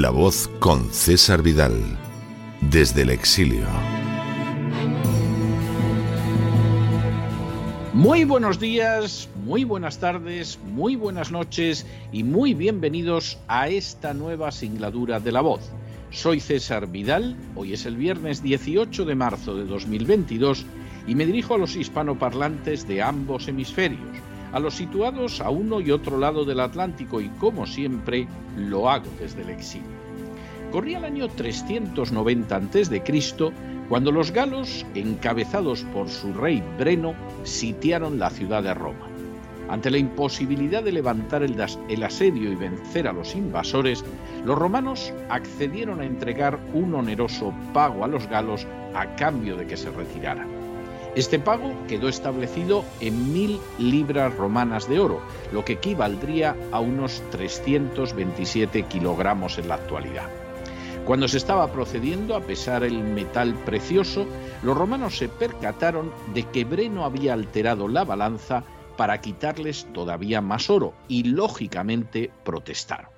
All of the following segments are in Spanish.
La voz con César Vidal, desde el exilio. Muy buenos días, muy buenas tardes, muy buenas noches y muy bienvenidos a esta nueva singladura de La voz. Soy César Vidal, hoy es el viernes 18 de marzo de 2022 y me dirijo a los hispanoparlantes de ambos hemisferios a los situados a uno y otro lado del Atlántico y como siempre lo hago desde el exilio. Corría el año 390 a.C. cuando los galos, encabezados por su rey Breno, sitiaron la ciudad de Roma. Ante la imposibilidad de levantar el, el asedio y vencer a los invasores, los romanos accedieron a entregar un oneroso pago a los galos a cambio de que se retiraran. Este pago quedó establecido en mil libras romanas de oro, lo que equivaldría a unos 327 kilogramos en la actualidad. Cuando se estaba procediendo a pesar el metal precioso, los romanos se percataron de que Breno había alterado la balanza para quitarles todavía más oro y, lógicamente, protestaron.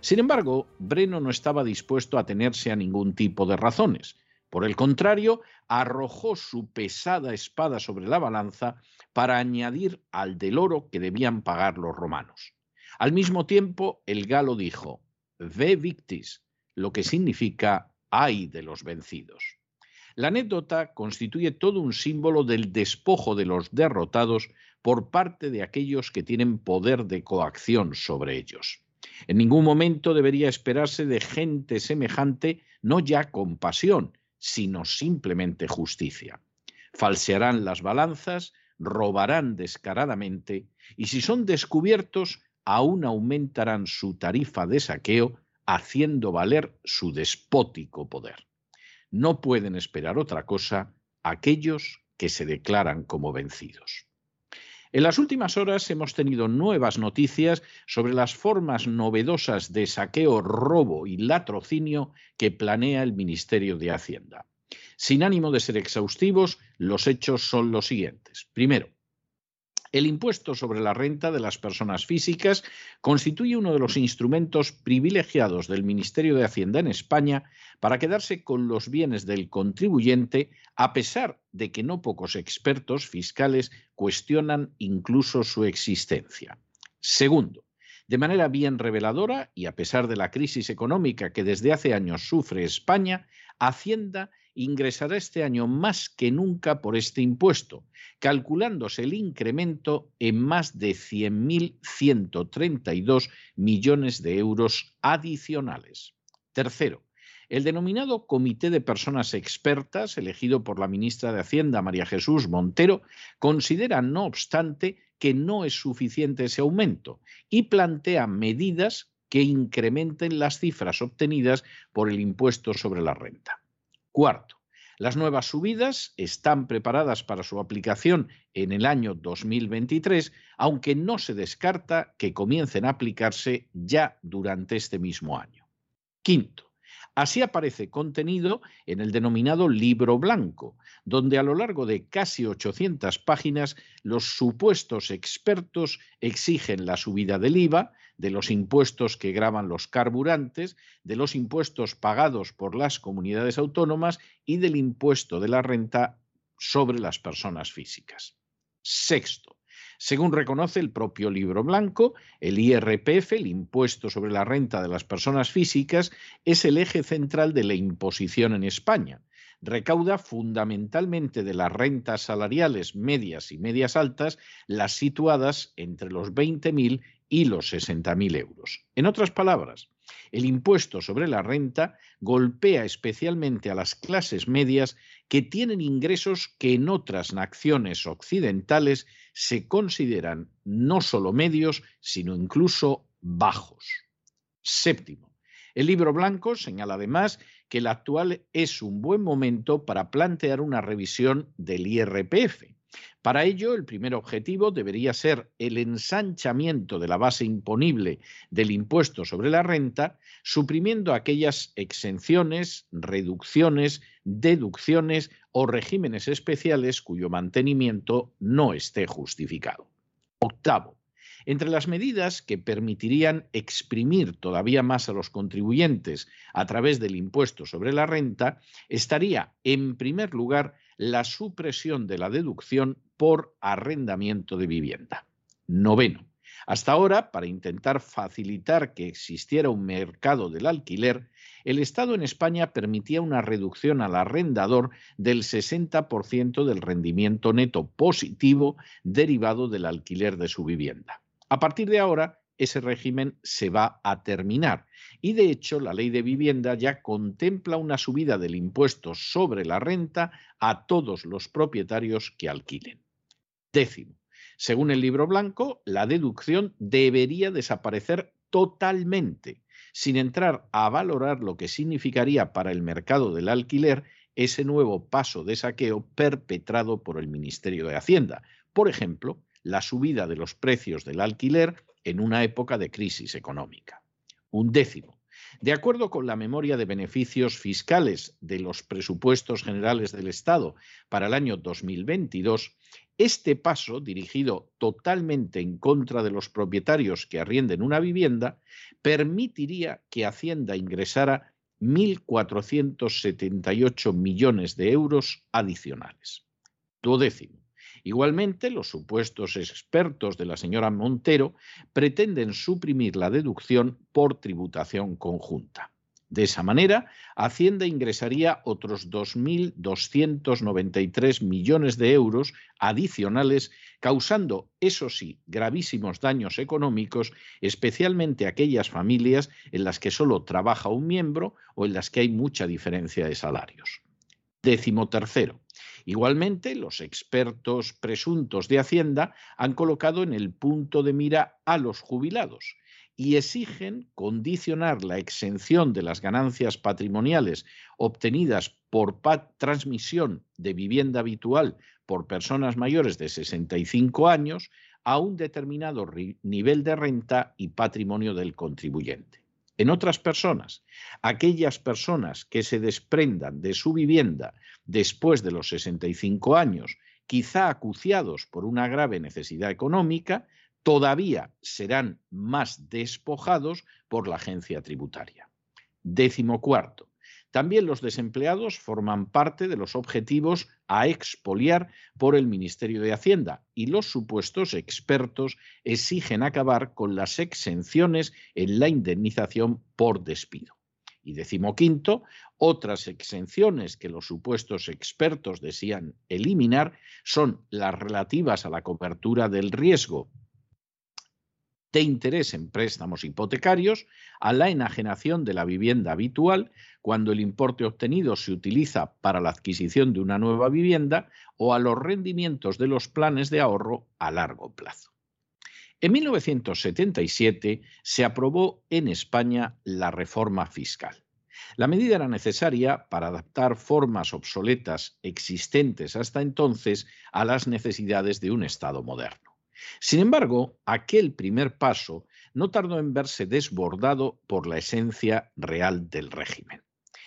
Sin embargo, Breno no estaba dispuesto a tenerse a ningún tipo de razones. Por el contrario, arrojó su pesada espada sobre la balanza para añadir al del oro que debían pagar los romanos. Al mismo tiempo, el galo dijo, Ve victis, lo que significa ay de los vencidos. La anécdota constituye todo un símbolo del despojo de los derrotados por parte de aquellos que tienen poder de coacción sobre ellos. En ningún momento debería esperarse de gente semejante no ya compasión, sino simplemente justicia. Falsearán las balanzas, robarán descaradamente y si son descubiertos, aún aumentarán su tarifa de saqueo, haciendo valer su despótico poder. No pueden esperar otra cosa aquellos que se declaran como vencidos. En las últimas horas hemos tenido nuevas noticias sobre las formas novedosas de saqueo, robo y latrocinio que planea el Ministerio de Hacienda. Sin ánimo de ser exhaustivos, los hechos son los siguientes. Primero, el impuesto sobre la renta de las personas físicas constituye uno de los instrumentos privilegiados del Ministerio de Hacienda en España para quedarse con los bienes del contribuyente, a pesar de que no pocos expertos fiscales cuestionan incluso su existencia. Segundo, de manera bien reveladora, y a pesar de la crisis económica que desde hace años sufre España, Hacienda ingresará este año más que nunca por este impuesto, calculándose el incremento en más de 100.132 millones de euros adicionales. Tercero, el denominado Comité de Personas Expertas, elegido por la ministra de Hacienda, María Jesús Montero, considera, no obstante, que no es suficiente ese aumento y plantea medidas que incrementen las cifras obtenidas por el impuesto sobre la renta. Cuarto, las nuevas subidas están preparadas para su aplicación en el año 2023, aunque no se descarta que comiencen a aplicarse ya durante este mismo año. Quinto, Así aparece contenido en el denominado libro blanco, donde a lo largo de casi 800 páginas los supuestos expertos exigen la subida del IVA, de los impuestos que graban los carburantes, de los impuestos pagados por las comunidades autónomas y del impuesto de la renta sobre las personas físicas. Sexto, según reconoce el propio libro blanco, el IRPF, el impuesto sobre la renta de las personas físicas, es el eje central de la imposición en España. Recauda fundamentalmente de las rentas salariales medias y medias altas, las situadas entre los 20.000 y los 60.000 euros. En otras palabras, El impuesto sobre la renta golpea especialmente a las clases medias que tienen ingresos que en otras naciones occidentales se consideran no solo medios, sino incluso bajos. Séptimo, el libro blanco señala además que el actual es un buen momento para plantear una revisión del IRPF. Para ello, el primer objetivo debería ser el ensanchamiento de la base imponible del impuesto sobre la renta, suprimiendo aquellas exenciones, reducciones, deducciones o regímenes especiales cuyo mantenimiento no esté justificado. Octavo, entre las medidas que permitirían exprimir todavía más a los contribuyentes a través del impuesto sobre la renta estaría, en primer lugar, la supresión de la deducción por arrendamiento de vivienda. Noveno. Hasta ahora, para intentar facilitar que existiera un mercado del alquiler, el Estado en España permitía una reducción al arrendador del 60% del rendimiento neto positivo derivado del alquiler de su vivienda. A partir de ahora, ese régimen se va a terminar y de hecho la ley de vivienda ya contempla una subida del impuesto sobre la renta a todos los propietarios que alquilen. Décimo, según el libro blanco, la deducción debería desaparecer totalmente, sin entrar a valorar lo que significaría para el mercado del alquiler ese nuevo paso de saqueo perpetrado por el Ministerio de Hacienda. Por ejemplo, la subida de los precios del alquiler en una época de crisis económica. Un décimo. De acuerdo con la memoria de beneficios fiscales de los presupuestos generales del Estado para el año 2022, este paso, dirigido totalmente en contra de los propietarios que arrienden una vivienda, permitiría que Hacienda ingresara 1.478 millones de euros adicionales. Duodécimo. Igualmente, los supuestos expertos de la señora Montero pretenden suprimir la deducción por tributación conjunta. De esa manera, Hacienda ingresaría otros 2.293 millones de euros adicionales, causando, eso sí, gravísimos daños económicos, especialmente a aquellas familias en las que solo trabaja un miembro o en las que hay mucha diferencia de salarios. Décimo tercero. Igualmente, los expertos presuntos de Hacienda han colocado en el punto de mira a los jubilados y exigen condicionar la exención de las ganancias patrimoniales obtenidas por transmisión de vivienda habitual por personas mayores de 65 años a un determinado nivel de renta y patrimonio del contribuyente. En otras personas, aquellas personas que se desprendan de su vivienda después de los 65 años, quizá acuciados por una grave necesidad económica, todavía serán más despojados por la agencia tributaria. Décimo cuarto. También los desempleados forman parte de los objetivos a expoliar por el Ministerio de Hacienda y los supuestos expertos exigen acabar con las exenciones en la indemnización por despido. Y decimoquinto, otras exenciones que los supuestos expertos desean eliminar son las relativas a la cobertura del riesgo de interés en préstamos hipotecarios, a la enajenación de la vivienda habitual cuando el importe obtenido se utiliza para la adquisición de una nueva vivienda o a los rendimientos de los planes de ahorro a largo plazo. En 1977 se aprobó en España la reforma fiscal. La medida era necesaria para adaptar formas obsoletas existentes hasta entonces a las necesidades de un Estado moderno. Sin embargo, aquel primer paso no tardó en verse desbordado por la esencia real del régimen.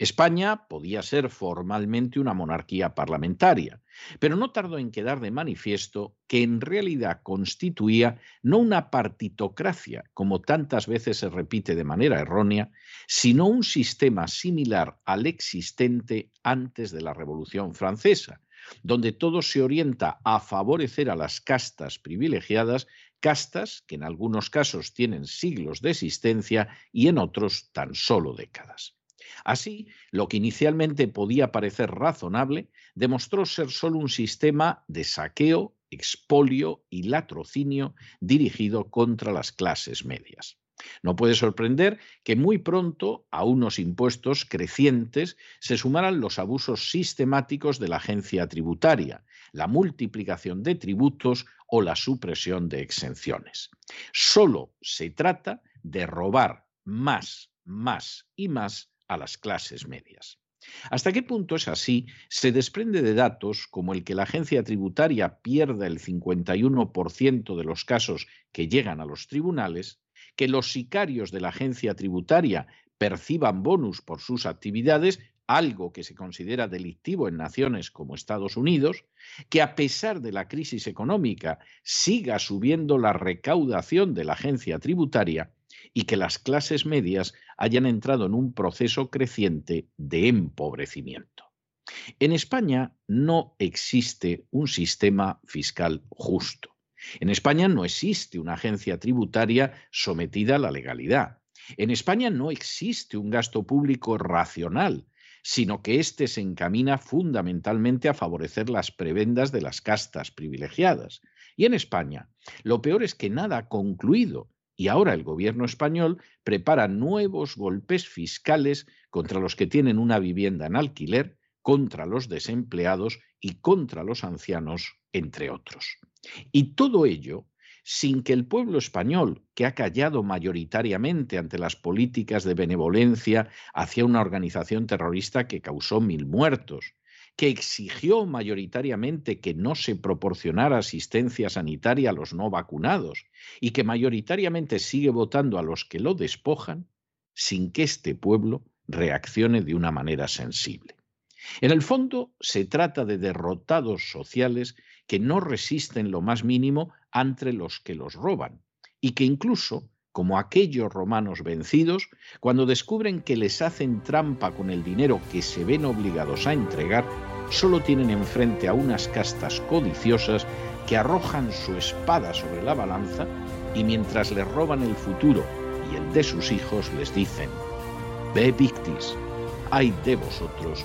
España podía ser formalmente una monarquía parlamentaria, pero no tardó en quedar de manifiesto que en realidad constituía no una partitocracia, como tantas veces se repite de manera errónea, sino un sistema similar al existente antes de la Revolución Francesa, donde todo se orienta a favorecer a las castas privilegiadas, castas que en algunos casos tienen siglos de existencia y en otros tan solo décadas. Así, lo que inicialmente podía parecer razonable demostró ser solo un sistema de saqueo, expolio y latrocinio dirigido contra las clases medias. No puede sorprender que muy pronto a unos impuestos crecientes se sumaran los abusos sistemáticos de la agencia tributaria, la multiplicación de tributos o la supresión de exenciones. Solo se trata de robar más, más y más a las clases medias. ¿Hasta qué punto es así? Se desprende de datos como el que la agencia tributaria pierda el 51% de los casos que llegan a los tribunales, que los sicarios de la agencia tributaria perciban bonus por sus actividades, algo que se considera delictivo en naciones como Estados Unidos, que a pesar de la crisis económica siga subiendo la recaudación de la agencia tributaria y que las clases medias hayan entrado en un proceso creciente de empobrecimiento. En España no existe un sistema fiscal justo. En España no existe una agencia tributaria sometida a la legalidad. En España no existe un gasto público racional, sino que éste se encamina fundamentalmente a favorecer las prebendas de las castas privilegiadas. Y en España, lo peor es que nada ha concluido y ahora el gobierno español prepara nuevos golpes fiscales contra los que tienen una vivienda en alquiler, contra los desempleados y contra los ancianos, entre otros. Y todo ello sin que el pueblo español, que ha callado mayoritariamente ante las políticas de benevolencia hacia una organización terrorista que causó mil muertos, que exigió mayoritariamente que no se proporcionara asistencia sanitaria a los no vacunados y que mayoritariamente sigue votando a los que lo despojan, sin que este pueblo reaccione de una manera sensible. En el fondo, se trata de derrotados sociales que no resisten lo más mínimo ante los que los roban y que incluso, como aquellos romanos vencidos, cuando descubren que les hacen trampa con el dinero que se ven obligados a entregar, solo tienen enfrente a unas castas codiciosas que arrojan su espada sobre la balanza y mientras les roban el futuro y el de sus hijos les dicen, Ve victis, hay de vosotros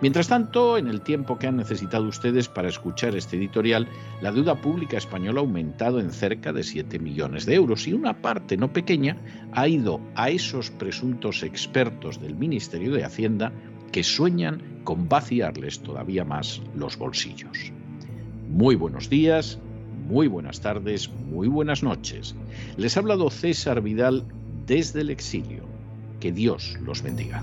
Mientras tanto, en el tiempo que han necesitado ustedes para escuchar este editorial, la deuda pública española ha aumentado en cerca de 7 millones de euros y una parte no pequeña ha ido a esos presuntos expertos del Ministerio de Hacienda que sueñan con vaciarles todavía más los bolsillos. Muy buenos días, muy buenas tardes, muy buenas noches. Les ha hablado César Vidal desde el exilio. Que Dios los bendiga.